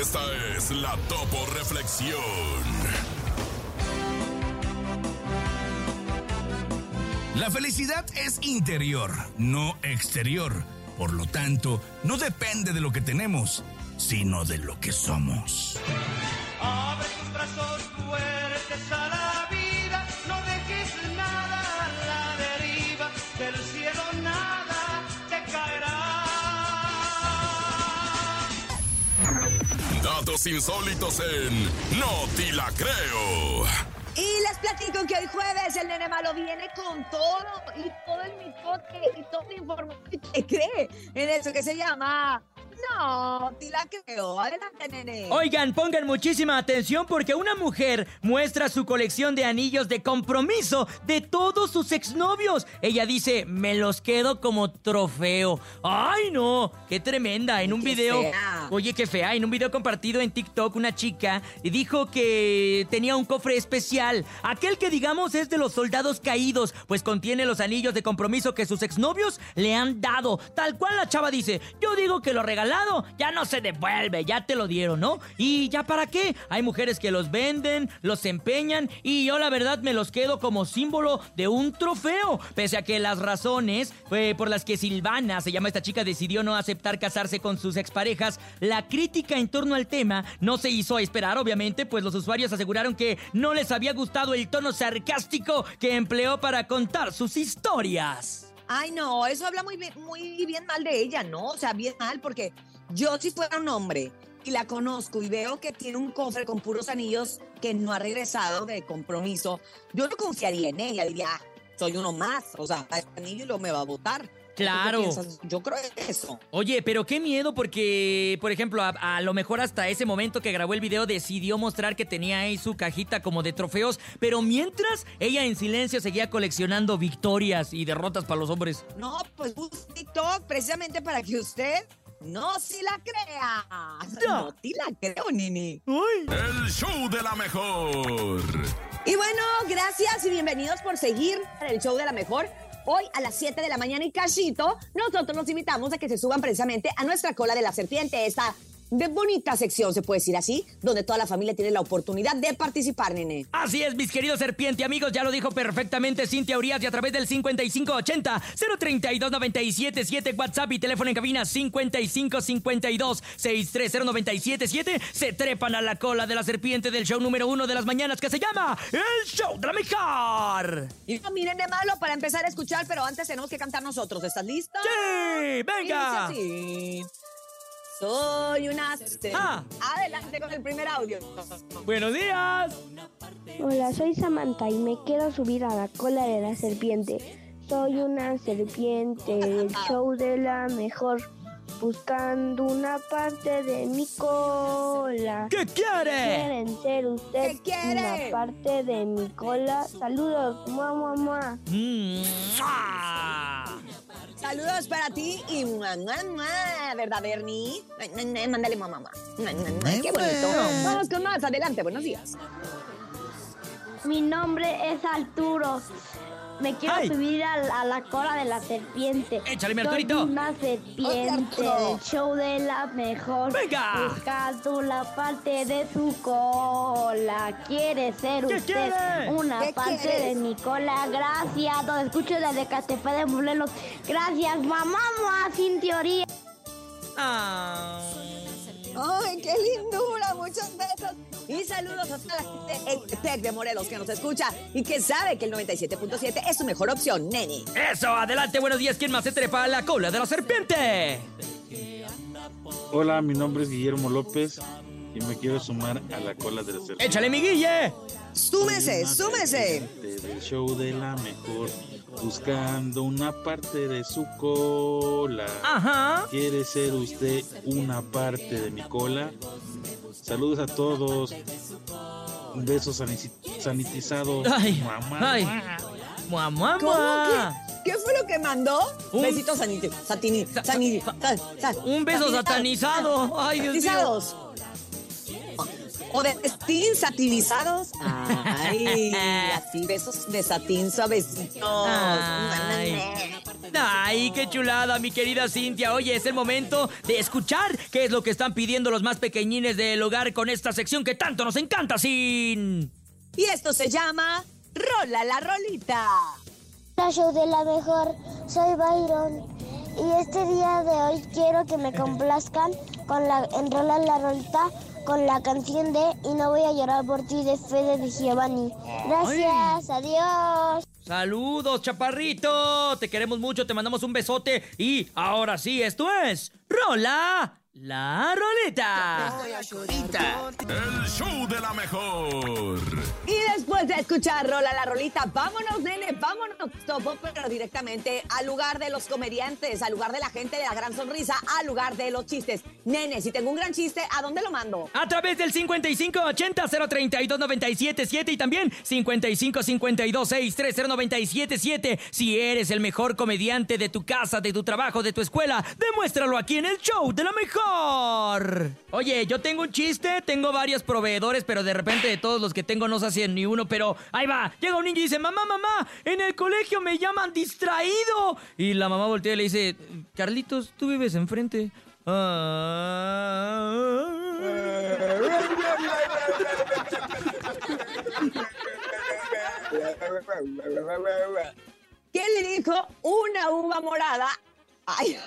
Esta es la Topo Reflexión. La felicidad es interior, no exterior. Por lo tanto, no depende de lo que tenemos, sino de lo que somos. Insólitos en No Ti La Creo. Y les platico que hoy jueves el nene malo viene con todo y todo el mitote y toda la información que cree en eso que se llama. No, te la creo. Adelante, nene. Oigan, pongan muchísima atención porque una mujer muestra su colección de anillos de compromiso de todos sus exnovios. Ella dice, me los quedo como trofeo. ¡Ay, no! ¡Qué tremenda! En un Qué video... fea. Oye, qué fea. En un video compartido en TikTok, una chica dijo que tenía un cofre especial. Aquel que digamos es de los soldados caídos, pues contiene los anillos de compromiso que sus exnovios le han dado. Tal cual la chava dice, yo digo que lo ya no se devuelve, ya te lo dieron, ¿no? ¿Y ya para qué? Hay mujeres que los venden, los empeñan y yo la verdad me los quedo como símbolo de un trofeo. Pese a que las razones eh, por las que Silvana, se llama esta chica, decidió no aceptar casarse con sus exparejas, la crítica en torno al tema no se hizo esperar, obviamente, pues los usuarios aseguraron que no les había gustado el tono sarcástico que empleó para contar sus historias. Ay, no, eso habla muy bien, muy bien mal de ella, ¿no? O sea, bien mal, porque yo si fuera un hombre y la conozco y veo que tiene un cofre con puros anillos que no ha regresado de compromiso, yo no confiaría en ella, diría, "Ah, soy uno más, o sea, este anillo lo me va a votar. Claro. Yo creo eso. Oye, pero qué miedo porque, por ejemplo, a, a lo mejor hasta ese momento que grabó el video decidió mostrar que tenía ahí su cajita como de trofeos, pero mientras ella en silencio seguía coleccionando victorias y derrotas para los hombres. No, pues puse TikTok precisamente para que usted no si la crea. No, si la creo, Nini. El show de la mejor. Y bueno, gracias y bienvenidos por seguir el show de la mejor. Hoy a las 7 de la mañana y cachito, nosotros los invitamos a que se suban precisamente a nuestra cola de la serpiente, esta de bonita sección, se puede decir así, donde toda la familia tiene la oportunidad de participar, nene. Así es, mis queridos serpiente amigos, ya lo dijo perfectamente Cintia Urias y a través del 5580 032 977 WhatsApp y teléfono en cabina 5552 630977 se trepan a la cola de la serpiente del show número uno de las mañanas que se llama El Show de la Mejor. Y no miren de malo para empezar a escuchar, pero antes tenemos que cantar nosotros. ¿Estás listo? ¡Sí! ¡Venga! Soy una... Ah. Adelante con el primer audio. ¡Buenos días! Hola, soy Samantha y me quiero subir a la cola de la serpiente. Soy una serpiente del show de la mejor, buscando una parte de mi cola. ¿Qué quiere? ¿Quieren ser usted ¿Qué quiere? una parte de mi cola? Saludos, mua, mua, mua. Mm, ¡mua! Saludos para ti y mua, mua, mua, ¿verdad, Bernie? Mándale mamá, mamá. Mua, mua, mua, Qué bonito. Vamos con más. Adelante, buenos días. Mi nombre es Arturo. Me quiero Ay. subir a, la- a la cola de la serpiente. Échale, mi Soy una serpiente Arturo. del show de la mejor. Venga. Buscando la parte de su cola. ¿Quiere ser ¿Qué usted quiere? una ¿Qué parte quieres? de mi cola? Gracias. Lo escucho desde Catepec de Morelos. Gracias, mamá, mamá, sin teoría. Ah. ¡Ay, qué lindura! Muchos besos. Y saludos a toda la gente en Tec de Morelos que nos escucha y que sabe que el 97.7 es su mejor opción, nene. Eso, adelante, buenos días. ¿Quién más se trepa a la cola de la serpiente? Hola, mi nombre es Guillermo López y me quiero sumar a la cola de la serpiente. Échale, mi Guille. Súmese, súmese. Del show de la mejor, buscando una parte de su cola. Ajá. ¿Quiere ser usted una parte de mi cola? Saludos a todos. Un beso sanitizado. Ay, Mamá. ay. Mua, mua, ¿Cómo mua. que? ¿Qué fue lo que mandó? Un- Besitos saniti, satini, Sa- saniti, sa- sa- sa- Un beso satanizado. Ay, Dios mío. O de satín satinizados. Ay, así besos de satín suavecitos. Ay. Ay, qué chulada, mi querida Cintia. Oye, es el momento de escuchar qué es lo que están pidiendo los más pequeñines del hogar con esta sección que tanto nos encanta, Sin. Y esto se llama Rola la Rolita. Show de la mejor. Soy Byron. Y este día de hoy quiero que me complazcan con la enrola la rolita con la canción de Y no voy a llorar por ti de Fede de Giovanni. Gracias, adiós. Saludos, chaparrito. Te queremos mucho, te mandamos un besote. Y ahora sí, esto es Rola la Roleta. El show de la mejor. Y después de escuchar Rola la Rolita, vámonos, nene, vámonos, Topo, pero directamente al lugar de los comediantes, al lugar de la gente de la gran sonrisa, al lugar de los chistes. Nene, si tengo un gran chiste, ¿a dónde lo mando? A través del 5580-032-977 y también 5552-630-977. Si eres el mejor comediante de tu casa, de tu trabajo, de tu escuela, demuéstralo aquí en el show de la mejor. Oye, yo tengo un chiste, tengo varios proveedores, pero de repente de todos los que tengo no se hacen ni uno, pero ahí va. Llega un niño y dice, mamá, mamá, en el colegio me llaman distraído. Y la mamá voltea y le dice, Carlitos, tú vives enfrente. ¿Quién le dijo una uva morada? Ay,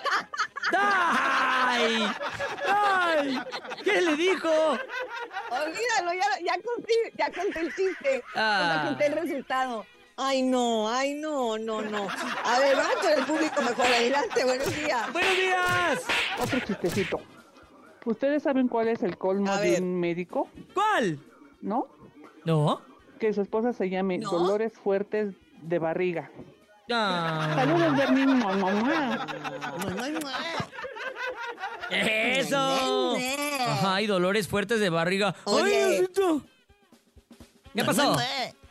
¡Ay! ¡Ay! ¿Qué le dijo? olvídalo, ya, ya conté, ya conté el chiste. Ah. Ya conté el resultado. Ay, no, ay, no, no, no. A ver, vamos con el público mejor. Adelante, buenos días. ¡Buenos días! Otro chistecito. ¿Ustedes saben cuál es el colmo A de ver. un médico? ¿Cuál? ¿No? ¿No? Que su esposa se llame ¿No? Dolores Fuertes de Barriga. Saludos. Mua, mua, mua. ¡Eso! Ay, dolores fuertes de barriga. Oye. ¡Ay, Diosito! ¿Qué pasó?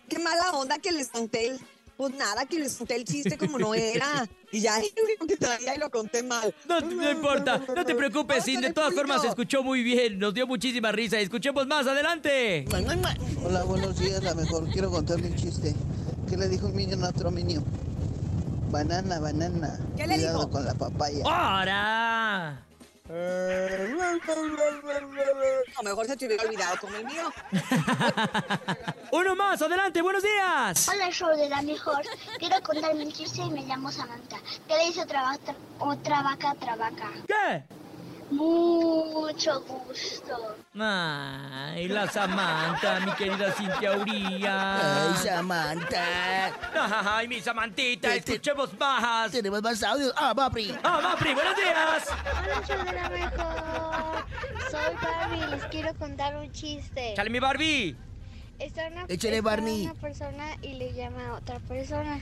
Qué mala onda que les conté el... Pues nada, que les conté el chiste como no era. Y ya único que traía y lo conté mal. No, no importa, no te preocupes, Sin. De todas formas, se escuchó muy bien. Nos dio muchísima risa. Escuchemos más, adelante. Hola, buenos días, la mejor. Quiero contarle un chiste. ¿Qué le dijo un niño a otro niño? Banana, banana. ¿Qué le Cuidado dijo? con la papaya. ¡Ahora! No, mejor se te hubiera olvidado como el mío. Uno más, adelante, buenos días. Hola, show de la mejor. Quiero contarme un chiste y me llamo Samantha. ¿Qué le dice otra, vaca- otra vaca a otra vaca? ¿Qué? Mucho gusto. Ay, la Samantha, mi querida Cintia Uría. Samantha. Ay, mi Samantita, Este- escuchemos más. Tenemos más audios. Ah, Bapri. Ah, Mapri, buenos días. Hola, show de la mejor. Soy Barbie les quiero contar un chiste. Chale, mi Barbie. Está una, Échale, está Barney. una persona y le llama a otra persona.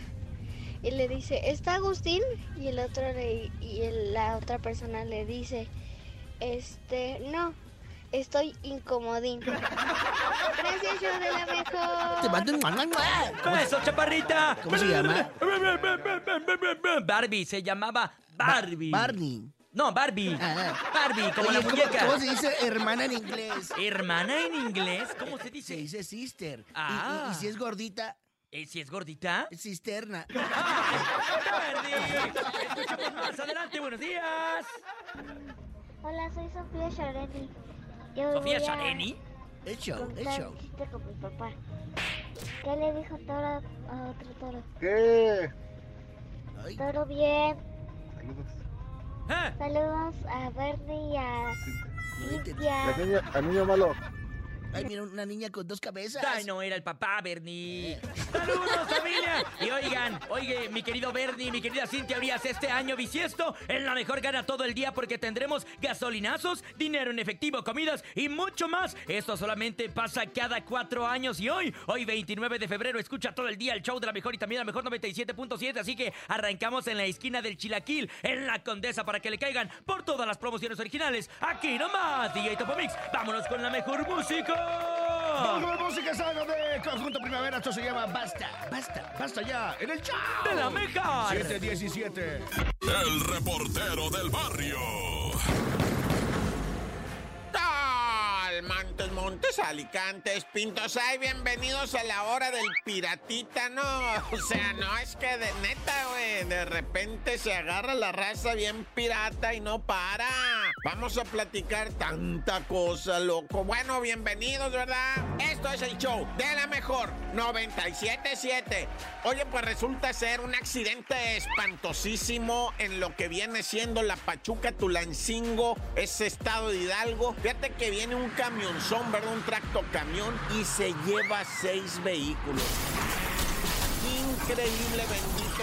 Y le dice, ¿está Agustín? Y el otro le, y el- la otra persona le dice, este, no, estoy incomodín. Gracias, yo de la mejor. Te mando un. Eso, chaparrita. ¿Cómo se llama? Barbie, se llamaba Barbie. Barney. No, Barbie. Ah. Barbie, como Oye, la ¿cómo- muñeca. ¿Cómo se dice hermana en inglés? Hermana en inglés, ¿cómo se Se dice? dice sister. Y- Ah. Y, y si es gordita, Eh, si es gordita. es cisterna. Barbie. Escuchemos más adelante, buenos días. Hola, soy Sofía Shareni. Yo Sofía Shareni. Contar hecho. un chiste con mi papá. ¿Qué le dijo toro a otro toro? ¿Qué? Ay, Toro bien. Ah, Saludos a Bernie y a niña, al niño malo. Ay, mira, una niña con dos cabezas. Ay, no era el papá, Bernie. ¡Saludos, familia! Y oigan, oye, mi querido Bernie, mi querida Cintia Urias, este año bisiesto, en la mejor gana todo el día porque tendremos gasolinazos, dinero en efectivo, comidas y mucho más. Esto solamente pasa cada cuatro años y hoy, hoy 29 de febrero, escucha todo el día el show de la mejor y también la mejor 97.7, así que arrancamos en la esquina del Chilaquil, en la Condesa, para que le caigan por todas las promociones originales. Aquí nomás, DJ Topomix, vámonos con la mejor música. Vamos con la música, algo de Conjunto Primavera. Esto se llama Basta, Basta, Basta ya. En el show De la mejor. 717. El reportero del barrio. Al Montes, Alicantes, Pintos. Ay, bienvenidos a la hora del piratita, ¿no? O sea, no es que de neta, güey, de repente se agarra la raza bien pirata y no para. Vamos a platicar tanta cosa, loco. Bueno, bienvenidos, ¿verdad? Esto es el show de la mejor 977. Oye, pues resulta ser un accidente espantosísimo en lo que viene siendo la Pachuca Tulancingo, ese estado de Hidalgo. Fíjate que viene un camionzón, ¿verdad? Un tracto camión y se lleva seis vehículos. Increíble,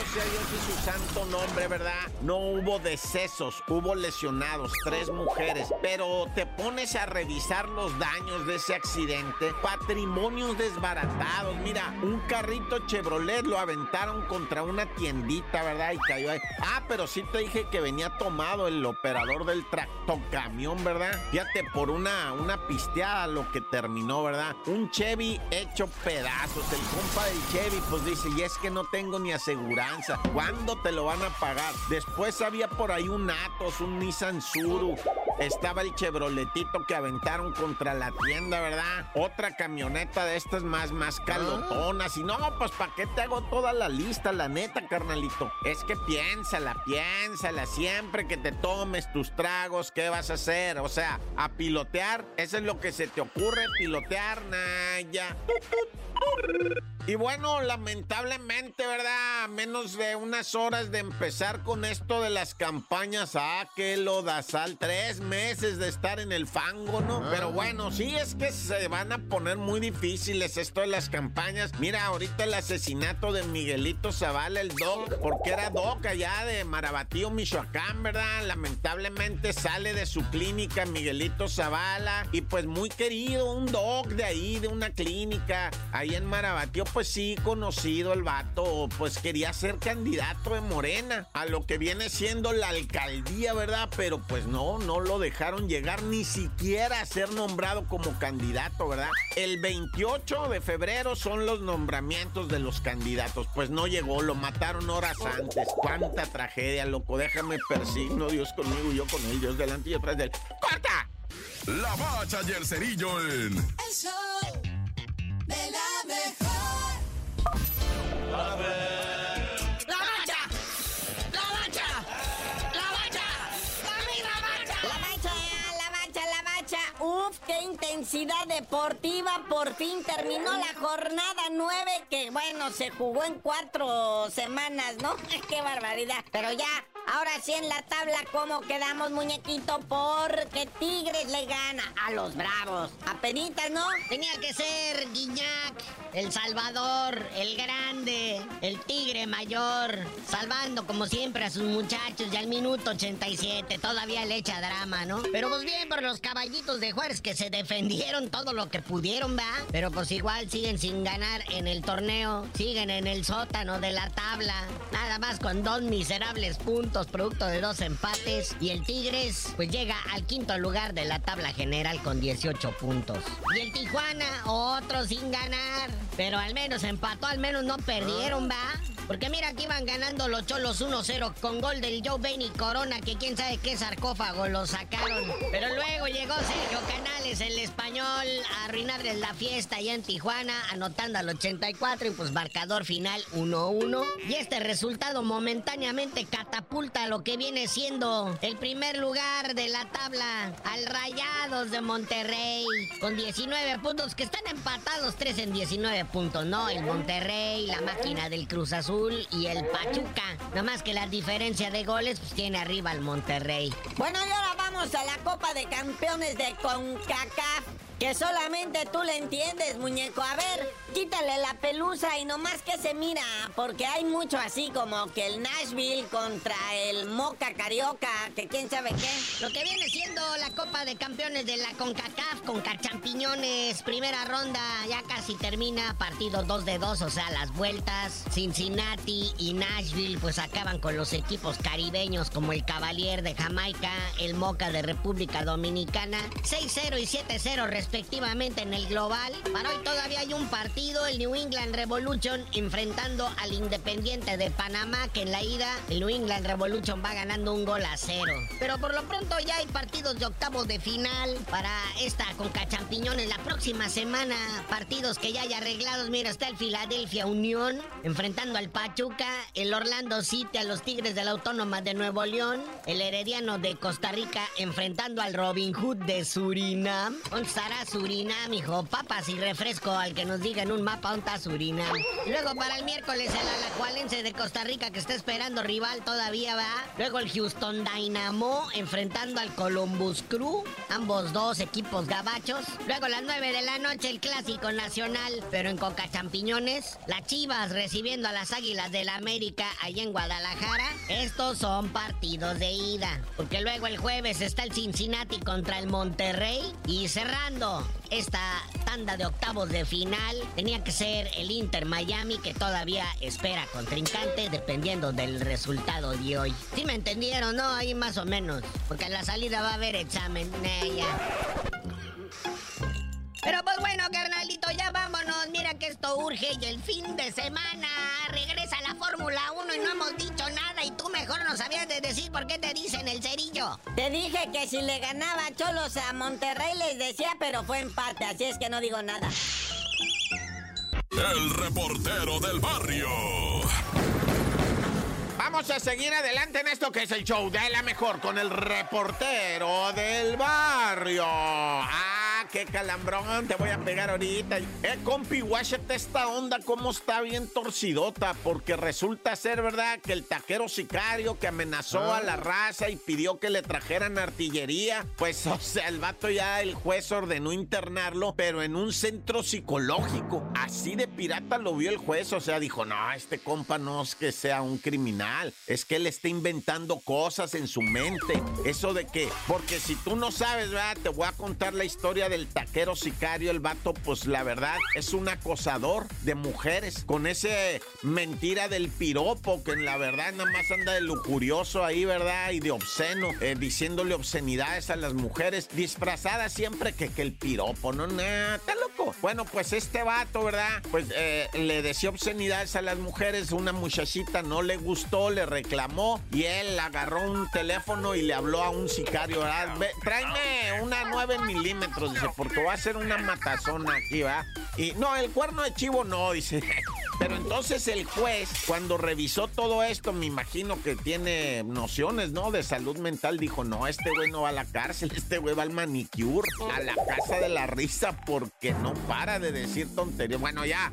sea Dios y su santo nombre, ¿verdad? No hubo decesos, hubo lesionados, tres mujeres, pero te pones a revisar los daños de ese accidente, patrimonios desbaratados, mira, un carrito Chevrolet lo aventaron contra una tiendita, ¿verdad? Y cayó ahí. Ah, pero sí te dije que venía tomado el operador del tractocamión, ¿verdad? Fíjate, por una, una pisteada lo que terminó, ¿verdad? Un Chevy hecho pedazos, el compa del Chevy, pues dice, y es que no tengo ni ¿Cuándo te lo van a pagar? Después había por ahí un Atos, un Nissan Suru. Estaba el Chevroletito que aventaron contra la tienda, ¿verdad? Otra camioneta de estas más, más calotonas. Y no, pues ¿para qué te hago toda la lista? La neta, carnalito. Es que piénsala, piénsala. Siempre que te tomes tus tragos, ¿qué vas a hacer? O sea, a pilotear. Eso es lo que se te ocurre, pilotear, Naya. Y bueno, lamentablemente, ¿verdad? A menos de unas horas de empezar con esto de las campañas, ah, que lo da sal, tres meses de estar en el fango, ¿no? Pero bueno, sí es que se van a poner muy difíciles esto de las campañas. Mira, ahorita el asesinato de Miguelito Zavala, el doc, porque era doc allá de Marabatío, Michoacán, ¿verdad? Lamentablemente sale de su clínica Miguelito Zavala y pues muy querido, un doc de ahí, de una clínica, ahí en Marabatío pues sí, conocido el vato, pues quería ser candidato de Morena a lo que viene siendo la alcaldía, ¿verdad? Pero pues no, no lo dejaron llegar ni siquiera a ser nombrado como candidato, ¿verdad? El 28 de febrero son los nombramientos de los candidatos. Pues no llegó, lo mataron horas antes. Cuánta tragedia, loco. Déjame persigno, Dios conmigo, yo con él, Dios delante y detrás de él. ¡Corta! La bacha y el cerillo en... El show de la mejor. A ver. Uf, qué intensidad deportiva. Por fin terminó la jornada 9 que, bueno, se jugó en cuatro semanas, ¿no? qué barbaridad. Pero ya, ahora sí en la tabla, ¿cómo quedamos, muñequito? Porque Tigres le gana a los Bravos. Apenitas, ¿no? Tenía que ser Guiñac, el Salvador, el grande, el tigre mayor, salvando como siempre a sus muchachos y al minuto 87 todavía le echa drama, ¿no? Pero pues bien por los caballitos de Juárez que se defendieron todo lo que pudieron, ¿va? Pero pues igual siguen sin ganar en el torneo, siguen en el sótano de la tabla, nada más con dos miserables puntos producto de dos empates y el Tigres pues llega al quinto lugar de la tabla general con 18 puntos. Y el Tijuana otro sin ganar, pero al menos empató, al menos no perdieron, ¿va? Porque mira que iban ganando los cholos 1-0 con gol del Joe Bain y Corona, que quién sabe qué sarcófago lo sacaron. Pero luego llegó Sergio Canales, el español, a arruinarles la fiesta allá en Tijuana, anotando al 84 y pues marcador final 1-1. Y este resultado momentáneamente catapulta a lo que viene siendo el primer lugar de la tabla al Rayados de Monterrey, con 19 puntos, que están empatados 3 en 19 puntos, ¿no? El Monterrey, la máquina del Cruz Azul y el Pachuca. Nada más que la diferencia de goles pues tiene arriba el Monterrey. Bueno, y ahora vamos a la Copa de Campeones de CONCACAF. Que solamente tú le entiendes, muñeco. A ver, quítale la pelusa y nomás que se mira, porque hay mucho así como que el Nashville contra el Moca Carioca, que quién sabe qué. Lo que viene siendo la Copa de Campeones de la CONCACAF con Champiñones, primera ronda, ya casi termina, partido 2 de 2, o sea, las vueltas. Cincinnati y Nashville pues acaban con los equipos caribeños como el Cavalier de Jamaica, el Moca de República Dominicana, 6-0 y 7-0 respectivamente en el global. Para hoy todavía hay un partido, el New England Revolution enfrentando al Independiente de Panamá, que en la ida el New England Revolution va ganando un gol a cero. Pero por lo pronto ya hay partidos de octavos de final para esta Conca Champiñones la próxima semana. Partidos que ya hay arreglados. Mira, está el Philadelphia Unión enfrentando al Pachuca, el Orlando City a los Tigres de la Autónoma de Nuevo León, el Herediano de Costa Rica enfrentando al Robin Hood de Surinam. ¿Dónde estará Surinam, hijo? Papas y refresco al que nos diga en un mapa dónde está Surinam. Luego para el miércoles el Alajualense de Costa Rica que está esperando rival todavía va. Luego el Houston Dynamo enfrentando al Columbus Crew, ambos dos equipos gabachos. Luego las 9 de la noche el clásico nacional, pero en Coca Champiñones, las Chivas recibiendo a las Águilas del la América allá en Guadalajara. Estos son partidos de ida, porque luego el jueves está el Cincinnati contra el Monterrey y cerrando esta tanda de octavos de final tenía que ser el Inter Miami que todavía espera contrincante dependiendo del resultado de hoy. ¿Sí me entendieron, no? Ahí más o menos, porque en la salida va a haber examen. Pero pues bueno, ya vámonos. Mira que esto urge y el fin de semana regresa la Fórmula 1 y no hemos dicho nada y tú mejor no sabías de decir por qué te dicen el cerillo. Te dije que si le ganaba Cholos a Monterrey les decía, pero fue empate, así es que no digo nada. El reportero del barrio. Vamos a seguir adelante en esto que es el show de la mejor con el reportero del barrio. Ah, qué calambrón, te voy a pegar ahorita. Eh, compi, guáchate esta onda, cómo está bien torcidota, porque resulta ser verdad que el taquero sicario que amenazó a la raza y pidió que le trajeran artillería, pues, o sea, el vato ya, el juez ordenó internarlo, pero en un centro psicológico. Así de pirata lo vio el juez, o sea, dijo, no, este compa no es que sea un criminal, es que él está inventando cosas en su mente. Eso de que, porque si tú no sabes, ¿verdad? Te voy a contar la historia del taquero sicario, el vato, pues la verdad, es un acosador de mujeres, con ese mentira del piropo, que en la verdad nada más anda de lujurioso ahí, ¿verdad? Y de obsceno, eh, diciéndole obscenidades a las mujeres, disfrazadas siempre que, que el piropo, no, nada, está loco. Bueno, pues este vato, ¿verdad? Pues eh, le decía obscenidades a las mujeres, una muchachita no le gustó, le reclamó y él agarró un teléfono y le habló a un sicario, ¿verdad? Ve, tráeme una 9 milímetros, dice, porque va a ser una matazona aquí, ¿va? Y no, el cuerno de chivo no, dice. Pero entonces el juez, cuando revisó todo esto, me imagino que tiene nociones, ¿no? De salud mental, dijo, no, este güey no va a la cárcel, este güey va al manicure, a la casa de la risa, porque no para de decir tonterías. Bueno, ya.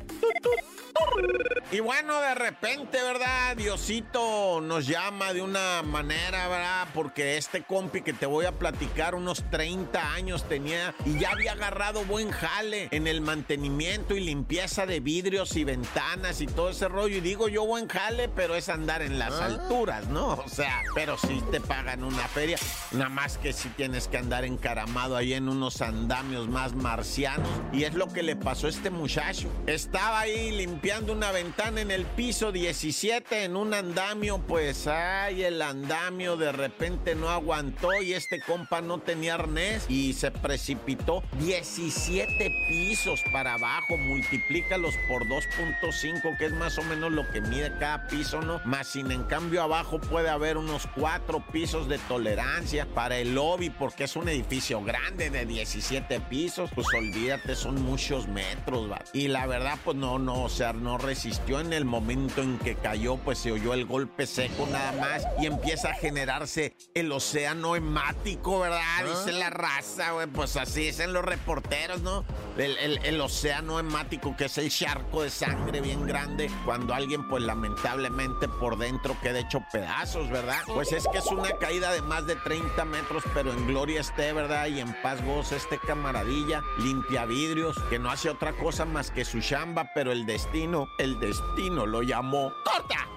Y bueno, de repente, ¿verdad? Diosito nos llama de una manera, ¿verdad? Porque este compi que te voy a platicar, unos 30 años tenía y ya había agarrado buen jale en el mantenimiento y limpieza de vidrios y ventanas y todo ese rollo. Y digo yo buen jale, pero es andar en las alturas, ¿no? O sea, pero sí te pagan una feria. Nada más que si tienes que andar encaramado ahí en unos andamios más marcianos. Y es lo que le pasó a este muchacho. Estaba ahí limpiando una ventana en el piso 17 en un andamio, pues ay, el andamio de repente no aguantó y este compa no tenía arnés y se precipitó 17 pisos para abajo, multiplícalos por 2.5, que es más o menos lo que mide cada piso, ¿no? Más sin en cambio abajo puede haber unos 4 pisos de tolerancia para el lobby porque es un edificio grande de 17 pisos, pues olvídate, son muchos metros. Y la verdad, pues no, no, o sea, no resistió en el momento en que cayó, pues se oyó el golpe seco nada más y empieza a generarse el océano hemático, ¿verdad? Dice la raza, güey, pues así dicen los reporteros, ¿no? El, el- el océano hemático, que es el charco de sangre bien grande, cuando alguien, pues lamentablemente por dentro queda hecho pedazos, ¿verdad? Pues es que es una caída de más de 30 metros, pero en gloria esté, ¿verdad? Y en paz goza este camaradilla, limpia vidrios, que no hace otra cosa más que su chamba, pero el destino, el destino lo llamó. ¡Corta!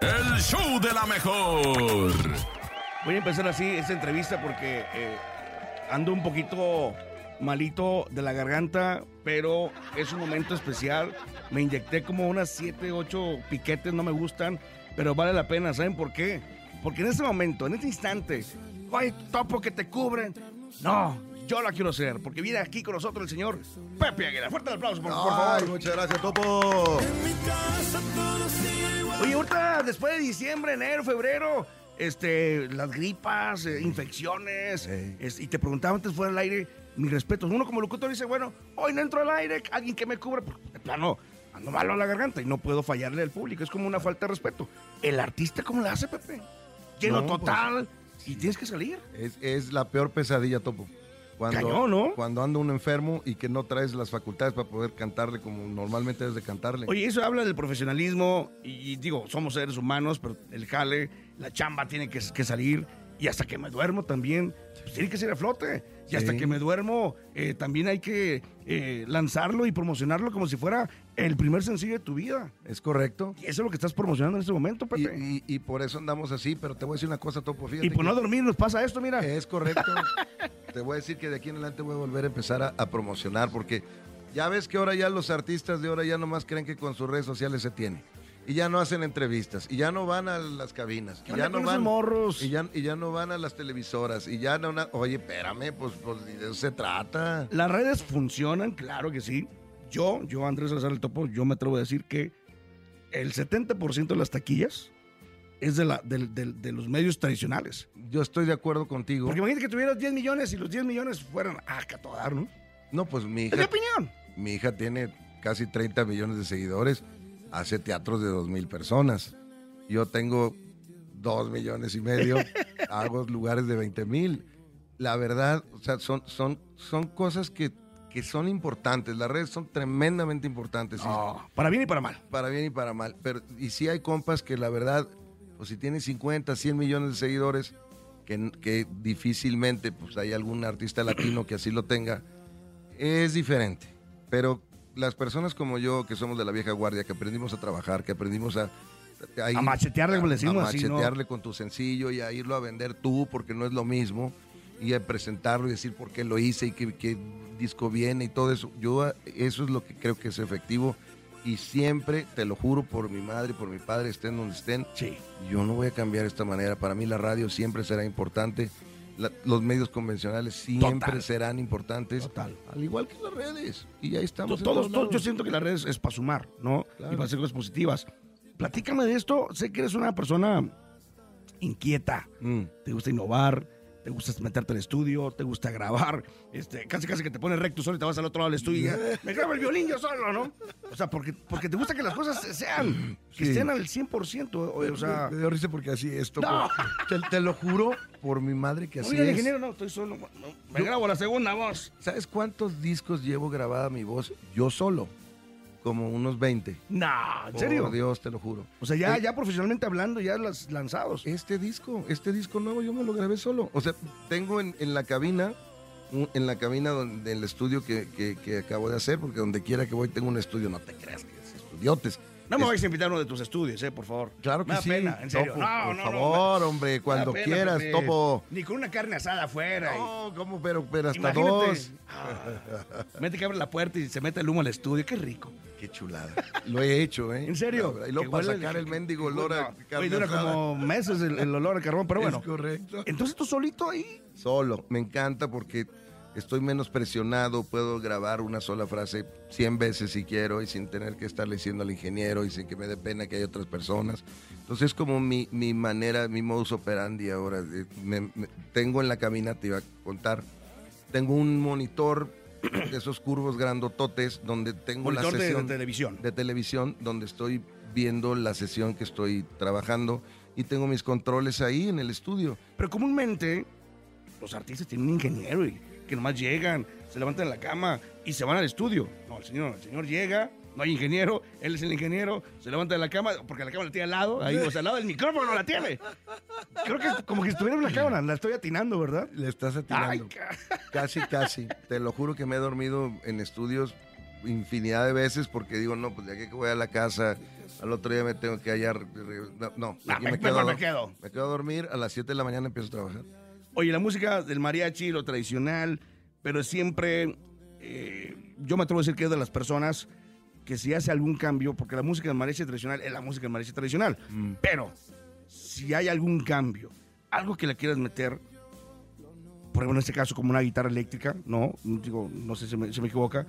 El show de la mejor. Voy a empezar así esta entrevista porque eh, ando un poquito malito de la garganta, pero es un momento especial. Me inyecté como unas 7, 8 piquetes, no me gustan, pero vale la pena. ¿Saben por qué? Porque en este momento, en este instante, Oye, topo que te cubren. No, yo la quiero hacer, porque viene aquí con nosotros el señor Pepe Aguilar. Fuerte el aplauso, por, por Ay, favor. muchas gracias, Topo. Oye, ahorita, después de diciembre, enero, febrero, este, las gripas, eh, infecciones, es- y te preguntaba antes fuera del aire, mis respetos. Uno como locutor dice, bueno, hoy no entro al aire, alguien que me cubra, pues, de plano, ando malo a la garganta y no puedo fallarle al público, es como una falta de respeto. El artista, ¿cómo le hace, Pepe? Lleno No, pues, total, y tienes que salir. Es, es la peor pesadilla, Topo. Cuando, Cañón, ¿no? cuando anda uno enfermo y que no traes las facultades para poder cantarle como normalmente debes de cantarle. Oye, eso habla del profesionalismo y, y digo, somos seres humanos, pero el jale, la chamba tiene que, que salir y hasta que me duermo también, pues tiene que ser a flote. Y hasta Sí. que me duermo eh, también hay que eh, lanzarlo y promocionarlo como si fuera el primer sencillo de tu vida. Es correcto. Y eso es lo que estás promocionando en este momento, Y, Pepe. y- y por eso andamos así, pero te voy a decir una cosa, Topo. Fíjate Y, por que no dormir nos pasa esto, mira. Es correcto. te voy a decir que de aquí en adelante voy a volver a empezar a, a promocionar porque ya ves que ahora ya los artistas de ahora ya nomás creen que con sus redes sociales se tiene. Y ya no hacen entrevistas, y ya no van a las cabinas, y ya no van morros? Y ya, y ya no van a las televisoras, y ya no, na- oye, espérame, pues, pues de eso se trata. Las redes funcionan, claro que sí. Yo, yo, Andrés Salazar el Topo, yo me atrevo a decir que el 70% de las taquillas es de, la, del- del- de los medios tradicionales. Yo estoy de acuerdo contigo. Porque imagínate que tuvieras 10 millones y los 10 millones fueran a todo dar, ¿no? No, pues mi Es mi hija, opinión. mi hija tiene casi 30 millones de seguidores, hace teatros de 2 mil personas. Yo tengo 2 millones y medio, hago lugares de 20 mil. La verdad, o sea, son, son, son cosas que, que son importantes. Las redes son tremendamente importantes. y- para bien y para mal. Para bien y para mal. Pero, y sí hay compas que la verdad, pues si tienen 50, 100 millones de seguidores, que, que difícilmente pues hay algún artista latino que así lo tenga, es diferente. Pero las personas como yo, que somos de la vieja guardia, que aprendimos a trabajar, que aprendimos a... A machetearle, como le decimos a así, ¿no? machetearle con tu sencillo y a irlo a vender tú, porque no es lo mismo, y a presentarlo y decir por qué lo hice y qué, qué disco viene y todo eso. Yo a- eso es lo que creo que es efectivo y siempre, te lo juro por mi madre, por mi padre, estén donde estén, yo no voy a cambiar esta manera. Para mí la radio siempre será importante. La- los medios convencionales siempre Total. serán importantes. Total. Al igual que las redes. Y ahí estamos. en Todos, yo siento que las redes es para sumar, ¿no? Claro. Y para hacer cosas positivas. Platícame de esto. Sé que eres una persona inquieta. Mm. Te gusta innovar, te gusta meterte al estudio, te gusta grabar. Este, casi casi que te pones recto solo y te vas al otro lado del estudio y ya, me grabo el violín yo solo, ¿no? O sea, porque, porque te gusta que las cosas sean, que Sí. estén al 100%. O, o sea, me, me dio risa porque así es. No. Te, te lo juro por mi madre que así Oiga, el ingeniero, no, estoy solo. me grabo la segunda voz. ¿Sabes cuántos discos llevo grabada mi voz yo solo? Como unos 20. No, ¿en serio? Por Dios, te lo juro. O sea, ya, Eh, ya profesionalmente hablando, ya las lanzados. Este disco, este disco nuevo yo me lo grabé solo. O sea, tengo en, en la cabina, en la cabina donde, del estudio que, que- que acabo de hacer, porque donde quiera que voy tengo un estudio, no te creas que es estudiotes. No me Es- vais a invitar a uno de tus estudios, eh, por favor. Claro que me da sí. pena, en serio. Topo, no, por no, favor, no, hombre, cuando pena, quieras. Topo. Ni con una carne asada afuera. y- No, ¿cómo? Pero, pero hasta Imagínate. dos. Mete que abre la puerta y se mete el humo al estudio. Qué rico. Qué chulada. Lo he hecho, ¿eh? ¿En serio? Y luego para sacar el mendigo olor a carne dura como meses el, el olor a carbón, pero bueno. Es correcto. Entonces tú solito ahí. Solo. Me encanta porque estoy menos presionado, puedo grabar una sola frase 100 veces si quiero y sin tener que estarle diciendo al ingeniero y sin que me dé pena que hay otras personas. Entonces es como mi, mi manera, mi modus operandi ahora. Me- me- tengo en la cabina, te iba a contar, tengo un monitor de esos curvos grandototes donde tengo Monitor la de- sesión de televisión. de televisión donde estoy viendo la sesión que estoy trabajando y tengo mis controles ahí en el estudio. Pero comúnmente los artistas tienen un ingeniero y que nomás llegan, se levantan de la cama y se van al estudio. No, el señor, el señor llega, no hay ingeniero, él es el ingeniero, se levanta de la cama, porque la cama la tiene al lado, ahí, o sea, al lado del micrófono la tiene. Creo que como que estuviera en la cámara, la estoy atinando, ¿verdad? Le estás atinando. Ay, Casi, casi. Te lo juro que me he dormido en estudios infinidad de veces porque digo, no, pues de aquí que voy a la casa, al otro día me tengo que hallar. No, no aquí me- me, quedo, me quedo. me quedo a dormir, a las 7 de la mañana empiezo a trabajar. Oye, la música del mariachi, lo tradicional, pero siempre, eh, yo me atrevo a decir que es de las personas que si hace algún cambio, porque la música del mariachi tradicional es la música del mariachi tradicional, pero si hay algún cambio, algo que le quieras meter, por ejemplo, en este caso, como una guitarra eléctrica, ¿no? Digo, no sé si me, si me equivoca.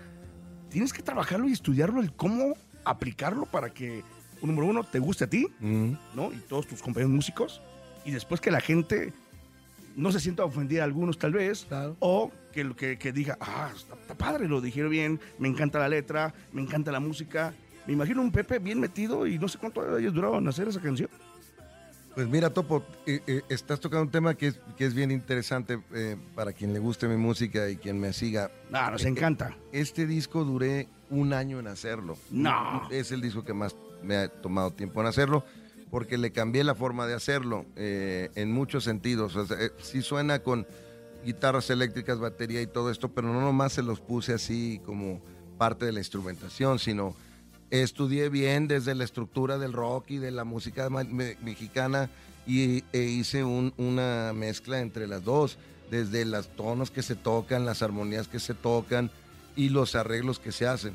Tienes que trabajarlo y estudiarlo, el cómo aplicarlo para que, número uno, te guste a ti, Mm. ¿no? Y todos tus compañeros músicos. Y después que la gente no se sienta ofendida, algunos tal vez, o que, que, que diga, ah, está, está padre, lo dijeron bien, me encanta la letra, me encanta la música. Me imagino un Pepe bien metido y no sé cuánto ellos duraron en hacer esa canción. Pues mira, Topo, eh, eh, estás tocando un tema que es, que es bien interesante eh, para quien le guste mi música y quien me siga. Ah, nos Eh, encanta. Este disco duré un año en hacerlo. No. Es el disco que más me ha tomado tiempo en hacerlo porque le cambié la forma de hacerlo eh, en muchos sentidos. O eh, sí suena con guitarras eléctricas, batería y todo esto, pero no nomás se los puse así como parte de la instrumentación, sino estudié bien desde la estructura del rock y de la música mexicana y e hice un- una mezcla entre las dos, desde los tonos que se tocan, las armonías que se tocan y los arreglos que se hacen.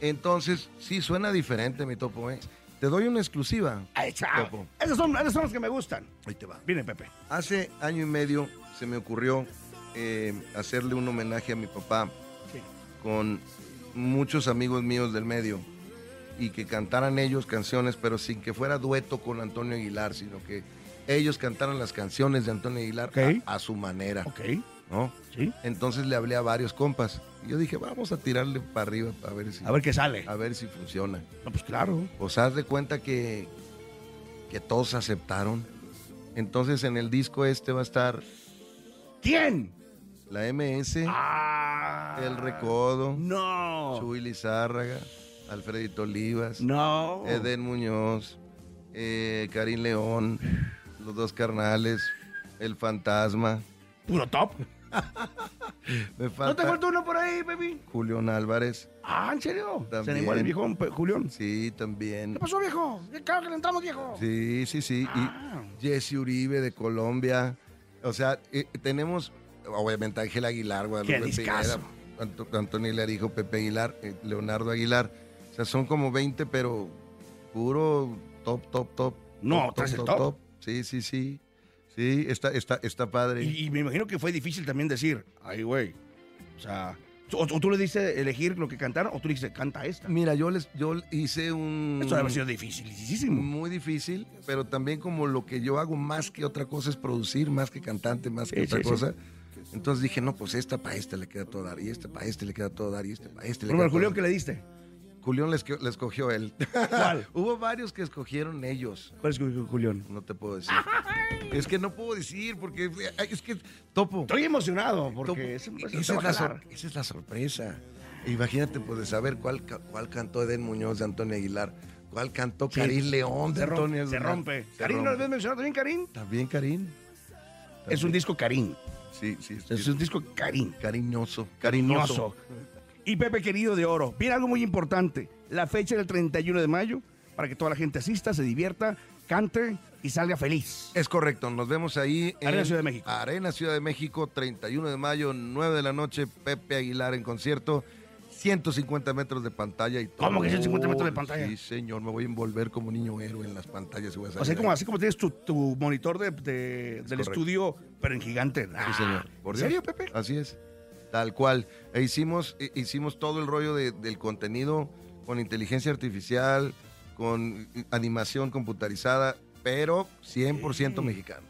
Entonces, sí suena diferente, mi topo. ¿eh? Te doy una exclusiva. Ay, chao. Topo. Esos son, esos son los que me gustan. Ahí te va. Viene, Pepe. Hace año y medio se me ocurrió eh, hacerle un homenaje a mi papá Sí. con muchos amigos míos del medio y que cantaran ellos canciones, pero sin que fuera dueto con Antonio Aguilar, sino que ellos cantaran las canciones de Antonio Aguilar a, a su manera. Ok. ¿No? Sí. Entonces le hablé a varios compas. Y yo dije, vamos a tirarle para arriba para ver si. A ver qué sale. A ver si funciona. No, pues claro. Pues haz de cuenta que, que todos aceptaron. Entonces en el disco este va a estar. ¿Quién? La MS. El Recodo. No. Chuy Lizárraga. Alfredito Olivas. No. Eden Muñoz. eh, Karim León. Los dos carnales. El Fantasma. Puro top. Me ¿No te falta uno por ahí, baby? Julián Álvarez. Ah, ¿en serio? Se También. animó el viejón, Pe- Julián. Sí, también. ¿Qué pasó, viejo? ¿Qué cabrón que le entramos, viejo? Sí, sí, sí. Ah. Y Jesse Uribe de Colombia. O sea, eh, tenemos, obviamente, Ángel Aguilar, Guadalupe. Figuera, Anto- Antonio Aguilar, hijo Pepe Aguilar, eh, Leonardo Aguilar. O sea, son como 20, pero puro top, top, top. No, top, traes el top. Sí, sí, sí. Sí, está, está, está padre. Y, y me imagino que fue difícil también decir, ay, güey. O sea, o, o tú le diste elegir lo que cantaron o tú le dijiste, canta esta. Mira, yo les yo hice un. Esto debe sido dificilísimo. Muy difícil, pero también como lo que yo hago más que otra cosa es producir, más que cantante, más que Sí, otra sí, sí. cosa. Entonces dije, no, pues esta para este le queda todo dar, y esta para este le queda todo dar, y este para este le queda al Julián, ¿qué le diste? Julián le, esco- le escogió él. ¿Cuál? Hubo varios que escogieron ellos. ¿Cuál es Julián? No te puedo decir. es que no puedo decir porque es que topo. Estoy emocionado porque Topo, ese- ese esa, es la jalar. sor- esa es la sorpresa. Imagínate, pues, de saber cuál, ca- cuál cantó Eden Muñoz de Antonio Aguilar, cuál cantó Sí. Karim León de Se rompe, Antonio se Aguilar. rompe. Se Karim, ¿no lo rompe. habías mencionado también, Karim? También Karim. Es un disco Karim. Sí, sí. Es un disco Karim. Cariñoso. Cariñoso. Y Pepe querido de oro. Viene algo muy importante. La fecha del 31 de mayo para que toda la gente asista, se divierta, cante y salga feliz. Es correcto, nos vemos ahí en Arena Ciudad de México. Arena Ciudad de México, 31 de mayo, 9 de la noche, Pepe Aguilar en concierto. 150 metros de pantalla y todo. ¿Cómo que 150 metros de pantalla? Sí, señor, me voy a envolver como niño héroe en las pantallas. y voy a O sea, salir como, así como tienes tu, tu monitor de, de- del correcto. estudio, pero en gigante. Sí, señor. Por ¿En serio, Pepe? Así es. Tal cual. E hicimos, e- hicimos todo el rollo de- del contenido con inteligencia artificial, con animación computarizada, pero 100% mexicano.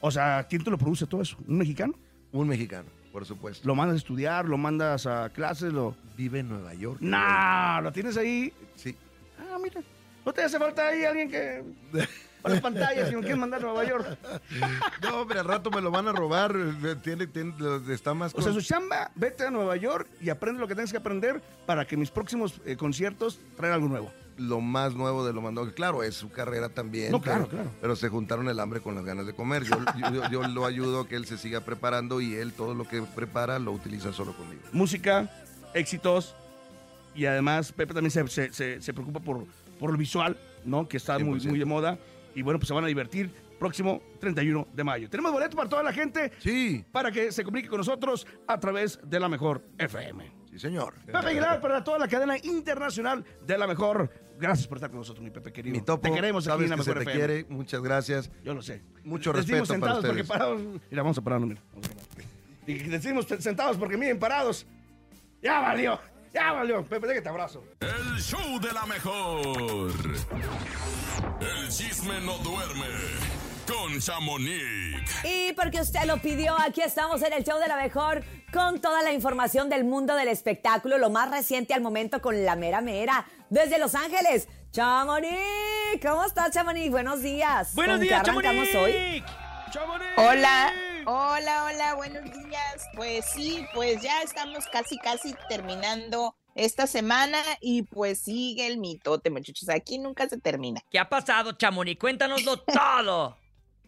O sea, ¿quién te lo produce todo eso? ¿Un mexicano? Un mexicano, por supuesto. ¿Lo mandas a estudiar? ¿Lo mandas a clases? Lo... Vive en Nueva York. No, lo tienes ahí. Sí. Ah, mira. ¿No te hace falta ahí alguien que... Para las pantallas, si no quieres mandar a Nueva York. No, hombre, al rato me lo van a robar. eh, Tiene, tiene- lo- está más O sea, su chamba, vete a Nueva York y aprende lo que tengas que aprender para que mis próximos eh, conciertos traigan algo nuevo. lo más nuevo de lo más nuevo. Claro, es su carrera también. No, claro, pero, claro. Pero se juntaron el hambre con las ganas de comer. Yo, yo- yo lo ayudo a que él se siga preparando y él todo lo que prepara lo utiliza solo conmigo. Música, éxitos y además Pepe también se, se- se- se preocupa por, por el visual, ¿no? Que está muy, 100%. muy de moda. Y bueno, pues se van a divertir próximo 31 de mayo. Tenemos boleto para toda la gente. Sí. Para que se comunique con nosotros a través de la mejor FM. Sí, señor. Pepe Aguilar para toda la cadena internacional de la mejor. Gracias por estar con nosotros, mi Pepe querido. Mi topo, te queremos aquí en la que se mejor te FM. quiere. Muchas gracias. Yo lo sé. Mucho Les respeto para sentados porque ustedes. parados. Mira, vamos a pararnos, mira. Vamos a parar. Y decimos sentados porque miren parados. Ya valió, ya valió. Pepe, que te abrazo. El show de la mejor. El chisme no duerme con Chamonix. Y porque usted lo pidió, aquí estamos en el show de la mejor con toda la información del mundo del espectáculo, lo más reciente al momento con la mera mera. Desde Los Ángeles, Chamonix. ¿Cómo estás, Chamonix? Buenos días. Buenos ¿Con qué días, arrancamos Chamonix. hoy? Hola, hola, hola, buenos días. Pues sí, pues ya estamos casi, casi terminando esta semana y pues sigue el mitote, muchachos. Aquí nunca se termina. ¿Qué ha pasado, Chamonix? Cuéntanoslo todo.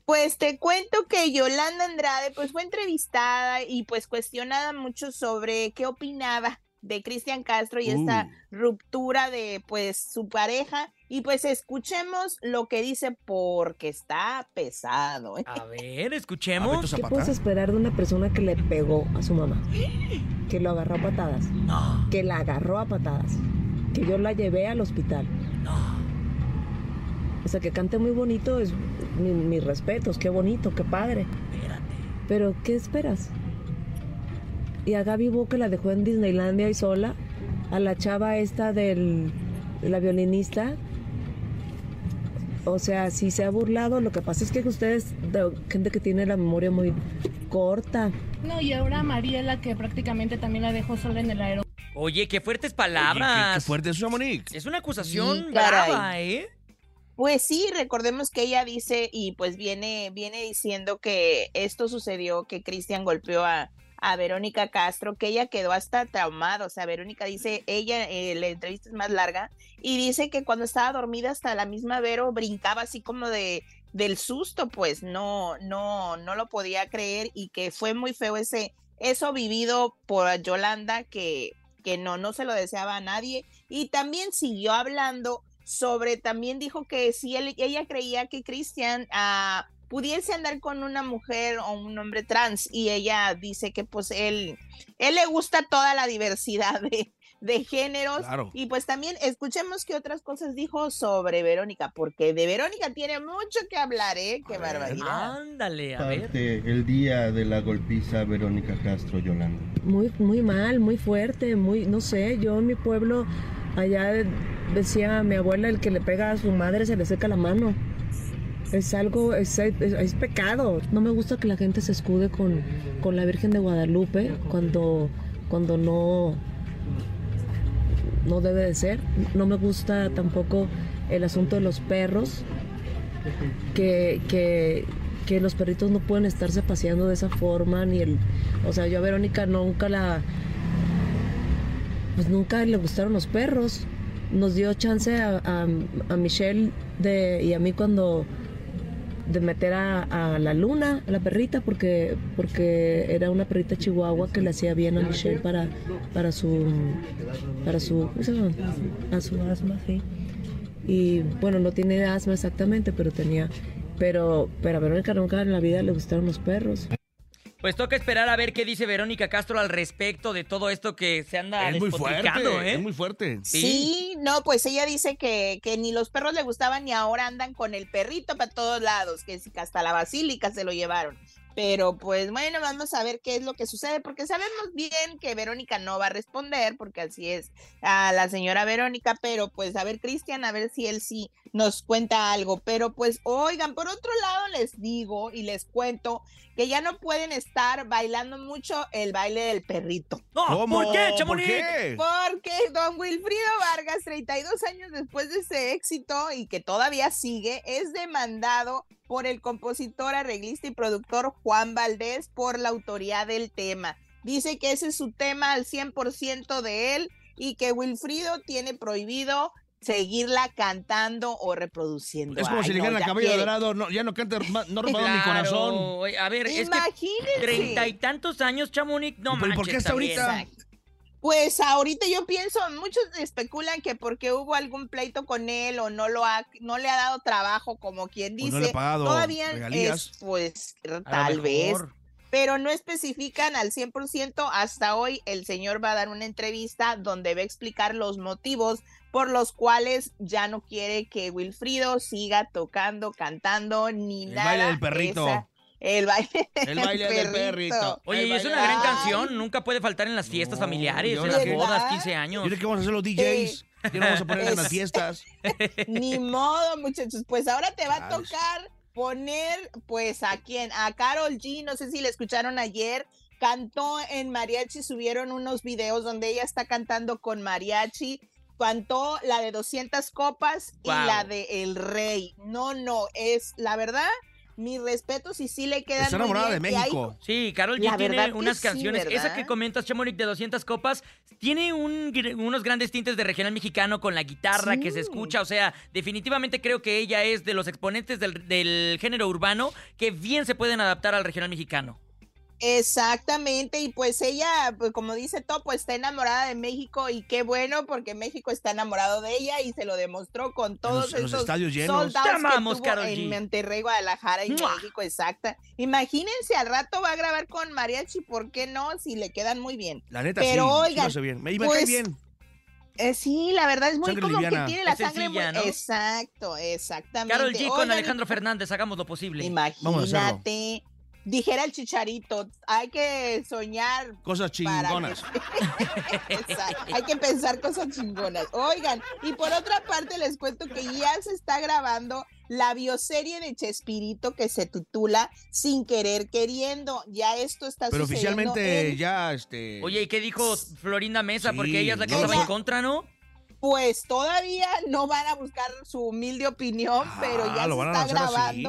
Pues te cuento que Yolanda Andrade pues fue entrevistada y pues cuestionada mucho sobre qué opinaba de Cristian Castro y esta ruptura de pues su pareja y pues escuchemos lo que dice porque está pesado. ¿eh? A ver, escuchemos. ¿Qué puedes esperar de una persona que le pegó a su mamá? Que lo agarró a patadas. Que la agarró a patadas. Que yo la llevé al hospital. O sea, que cante muy bonito es mi- mis respetos. Qué bonito, qué padre. Pero, ¿qué esperas? Y a Gaby Bo que la dejó en Disneylandia y sola. A la chava esta del, de la violinista. O sea, si se ha burlado, lo que pasa es que ustedes, de gente que tiene la memoria muy corta. No, y ahora Mariela, que prácticamente también la dejó sola en el aeropuerto. Oye, qué fuertes palabras. qué fuerte es Chamonix. Es una acusación Sí, brava, ¿eh? Pues sí, recordemos que ella dice y pues viene, viene diciendo que esto sucedió, que Cristian golpeó a, a Verónica Castro, que ella quedó hasta traumada, o sea, Verónica dice, ella, eh, la entrevista es más larga, y dice que cuando estaba dormida hasta la misma Vero brincaba así como de del susto, pues no, no, no lo podía creer y que fue muy feo ese, eso vivido por Yolanda que, que no, no se lo deseaba a nadie. Y también siguió hablando sobre, también dijo que si él, ella creía que Cristian ah, pudiese andar con una mujer o un hombre trans y ella dice que pues él, él le gusta toda la diversidad de, de géneros Claro. y pues también escuchemos qué otras cosas dijo sobre Verónica, porque de Verónica tiene mucho que hablar, ¿eh? Qué barbaridad. Ándale, a ver. Parte el día de la golpiza Verónica Castro Yolanda. Muy, muy mal, muy fuerte, muy, no sé, yo en mi pueblo, allá decía mi abuela, el que le pega a su madre se le seca la mano. Es algo, es, es- pecado. No me gusta que la gente se escude con, con la Virgen de Guadalupe cuando, cuando no, no debe de ser. No me gusta tampoco el asunto de los perros, que, que, que los perritos no pueden estarse paseando de esa forma, ni el... O sea, yo a Verónica nunca la... Pues nunca le gustaron los perros. Nos dio chance a, a- a Michelle de, y a mí cuando de meter a, la luna, a la perrita, porque, porque era una perrita chihuahua que le hacía bien a Michelle para, para su para su. A su asma, sí. Y bueno, no tiene asma exactamente, pero tenía, pero, pero a Verónica nunca en la vida le gustaron los perros. Pues toca esperar a ver qué dice Verónica Castro al respecto de todo esto que se anda Es muy fuerte, ¿eh? es muy fuerte. Sí, no, pues ella dice que, que ni los perros le gustaban ni ahora andan con el perrito para todos lados, que sí, que hasta la basílica se lo llevaron. Pero pues bueno, vamos a ver qué es lo que sucede, porque sabemos bien que Verónica no va a responder, porque así es a la señora Verónica, pero pues a ver, Cristian, a ver si él sí nos cuenta algo. Pero pues oigan, por otro lado les digo y les cuento que ya no pueden estar bailando mucho el baile del perrito. No, ¿Cómo? ¿por qué, ¿Por Chamonix? qué? Porque don Wilfrido Vargas, 32 años después de ese éxito y que todavía sigue, es demandado por el compositor, arreglista y productor Juan Valdés por la autoría del tema. Dice que ese es su tema al 100% de él y que Wilfrido tiene prohibido seguirla cantando o reproduciendo. Es como Ay, si le no, dijeran a Cabello quiere. Dorado, no, ya no canta, no robado mi Claro, corazón. oye, A ver, es que Imagínense. treinta y tantos años, Chamonix, no ¿Y por- y manches por qué hasta también. ahorita? Exacto. Pues ahorita yo pienso, muchos especulan que porque hubo algún pleito con él o no lo ha, no le ha dado trabajo, como quien O dice, no le ha pagado todavía regalías. es, pues, A tal vez, mejor. Pero no especifican al 100%. Hasta hoy el señor va a dar una entrevista donde va a explicar los motivos por los cuales ya no quiere que Wilfrido siga tocando, cantando, ni El nada. baile del de perrito. esa- El baile, El baile del perrito. Oye, El y es una gran Ay. canción, nunca puede faltar en las fiestas familiares, ¿y en las bodas, 15 años. Dile que vamos a hacer los DJs. Ya no vamos a poner en las Es- fiestas. Ni modo, muchachos. Pues ahora te va a tocar poner, pues, ¿a quién? A Carol G. No sé si la escucharon ayer. Cantó en mariachi, subieron unos videos donde ella está cantando con mariachi. Cantó la de 200 copas y la de El Rey. No, no, es la verdad. Mi respeto si sí le quedan Está muy enamorada de hay- México. Sí, Carol G tiene unas sí, canciones. Esa que comentas, Chamonix, de 200 copas, tiene un unos grandes tintes de regional mexicano con la guitarra que se escucha. O sea, definitivamente creo que ella es de los exponentes del, del género urbano que bien se pueden adaptar al regional mexicano. Exactamente, y pues ella, pues como dice Topo, está enamorada de México y qué bueno porque México está enamorado de ella y se lo demostró con todos los- en los esos estadios llenos. Te que amamos, tuvo en. Monterrey, Guadalajara y ¡Mua! México, exacta. Imagínense, al rato va a grabar con mariachi, ¿por qué no? Si le quedan muy bien. La neta, Pero sí. sí lo oigan, hace bien. Me, me pues, bien. Eh, sí, la verdad es muy Sangre como liviana. que tiene la Es sangre muy... sencilla, ¿no? Exacto, exactamente. Carol G con Oigan, Alejandro Fernández, hagamos lo posible. Vamos a hacerlo. Imagínate. Dijera el chicharito, hay que soñar Cosas chingonas. Hay que pensar cosas chingonas. Oigan, y por otra parte les cuento que ya se está grabando la bioserie de Chespirito que se titula Sin querer queriendo. Ya esto está Pero sucediendo oficialmente en- ya, este... Oye, ¿y qué dijo Florinda Mesa? Sí, Porque ella es la que no, estaba en contra, ¿no? Pues todavía no van a buscar su humilde opinión, pero Ah, ya lo se van a está así.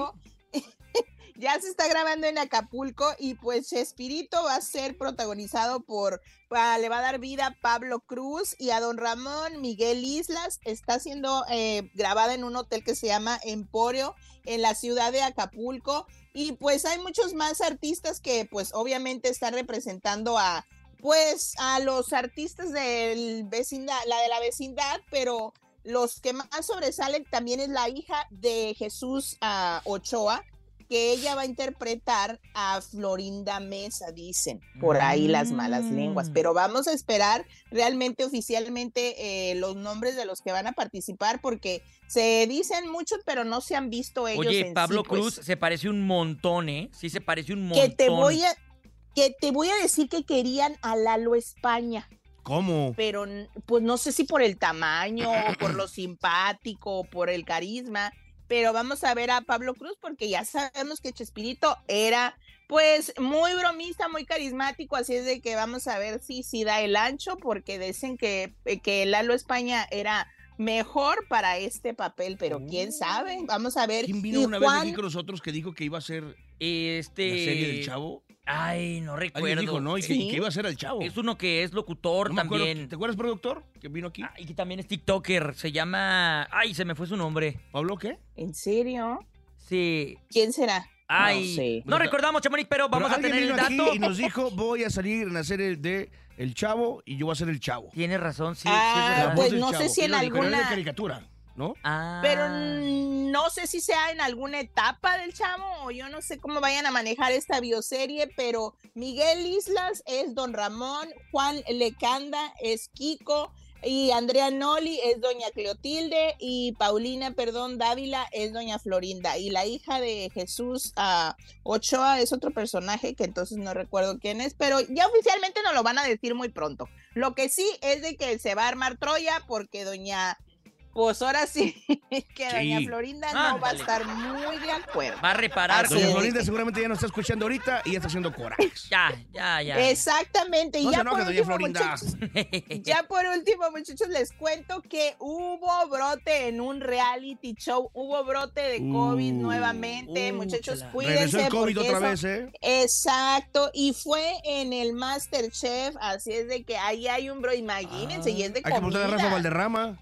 Ya se está grabando en Acapulco y pues Chespirito va a ser protagonizado por, pa- le va a dar vida a Pablo Cruz y a Don Ramón Miguel Islas. Está siendo eh, grabada en un hotel que se llama Emporio en la ciudad de Acapulco y pues hay muchos más artistas que pues obviamente están representando a pues a los artistas vecindad, la de la vecindad, pero los que más sobresalen también es la hija de Jesús ah, Ochoa, que ella va a interpretar a Florinda Mesa, dicen, por ahí las malas lenguas. Mm. Pero vamos a esperar realmente oficialmente eh, los nombres de los que van a participar, porque se dicen muchos, pero no se han visto ellos. Oye, en Pablo sí, pues. Cruz se parece un montón, ¿eh? Sí, se parece un montón. que te voy a que te voy a decir que querían a Lalo España ¿Cómo? pero pues no sé si por el tamaño o por lo simpático o por el carisma, pero vamos a ver a Pablo Cruz porque ya sabemos que Chespirito era pues muy bromista, muy carismático, así es de que vamos a ver si, si da el ancho porque dicen que, eh, que Lalo España era mejor para este papel, pero quién sabe, vamos a ver. ¿Quién vino Y una vez aquí con nosotros que dijo que iba a ser Este. la serie del chavo? Ay, no recuerdo. Dijo, ¿no? Y que, Sí. y que iba a ser el chavo. Es uno que es locutor No me acuerdo. también. ¿Te acuerdas, productor? Que vino aquí. Y que también es TikToker. Se llama. Ay, se me fue su nombre. ¿Pablo qué? ¿En serio? Sí. ¿Quién será? Ay, No sé. no recordamos, Chamonix, pero Pero vamos a tener el dato. y nos dijo, voy a salir en la serie de El Chavo y yo voy a ser el Chavo. Tienes razón, sí. Ah, sí es. La pues no sé si en de alguna- caricatura, ¿no? Ah. Pero mm, no sé si sea en alguna etapa del chavo o yo no sé cómo vayan a manejar esta bioserie, pero Miguel Islas es Don Ramón, Juan Lecanda es Kiko y Andrea Noli es Doña Cleotilde y Paulina, perdón, Dávila es Doña Florinda y la hija de Jesús ah, Ochoa es otro personaje que entonces no recuerdo quién es, pero ya oficialmente nos lo van a decir muy pronto. Lo que sí es de que se va a armar Troya porque Doña pues ahora sí que Doña Sí. Florinda no va a estar muy de acuerdo. Va a reparar. Así Doña. Florinda seguramente ya nos está escuchando ahorita y ya está haciendo corajes. Ya, ya, ya. Exactamente. Y No se ya por, enoje, doña último, Florinda. muchachos, ya por último, muchachos, les cuento que hubo brote en un reality show. Hubo brote de COVID Uh, nuevamente. uh, muchachos, chala. cuídense. Regresó el COVID otra eso- vez, ¿eh? Exacto, y fue en el Masterchef, así es de que ahí hay un bro, imagínense, y es de Hay que preguntarle a Rafa. Valderrama.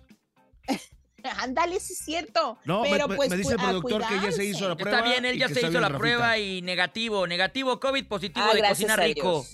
Ándale, sí es cierto. No, pero me, pues me dice el productor que ya se hizo la cuidarse. prueba. Está bien, él y ya se hizo la Rafita. prueba y negativo, negativo COVID, positivo Ah, de cocina rico.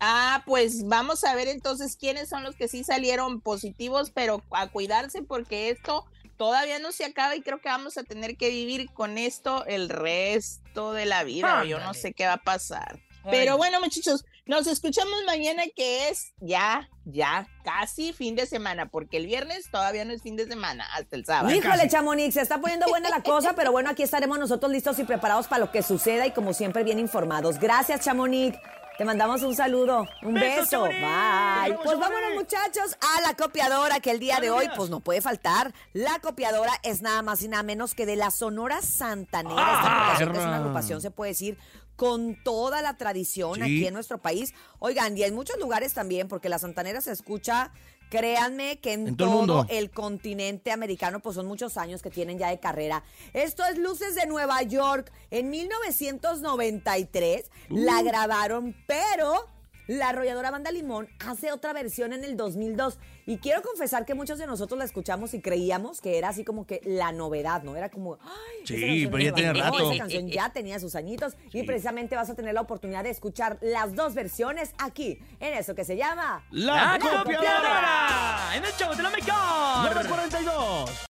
Ah, pues vamos a ver entonces quiénes son los que sí salieron positivos, pero a cuidarse porque esto todavía no se acaba y creo que vamos a tener que vivir con esto el resto de la vida. Yo no sé qué va a pasar. Ay. Pero bueno, muchachos, Nos escuchamos mañana que es ya, ya, casi fin de semana, porque el viernes todavía no es fin de semana, hasta el sábado. Híjole, Chamonix, se está poniendo buena la cosa, pero bueno, aquí estaremos nosotros listos y preparados para lo que suceda y como siempre bien informados. Gracias, Chamonix. Te mandamos un saludo, un Beso. Bye. Pues vámonos, muchachos, a la copiadora que el día de hoy, pues no puede faltar. La copiadora es nada más y nada menos que de la Sonora Santanera. Ah, Esta agrupación, que es una agrupación, se puede decir, con toda la tradición Sí. aquí en nuestro país. Oigan, y en muchos lugares también, porque la Santanera se escucha, créanme que en, En todo el continente americano, pues son muchos años que tienen ya de carrera. Esto es Luces de Nueva York. En 1993 la grabaron, pero la arrolladora Banda Limón hace otra versión en el 2002. Y quiero confesar que muchos de nosotros la escuchamos y creíamos que era así como que la novedad, ¿no? Era como, ay, Sí, pero ya. No, rato. Esa canción ya tenía sus añitos y precisamente vas a tener la oportunidad de escuchar las dos versiones aquí, en eso que se llama... La, ¡La copiadora! En el show de la mejor. 942.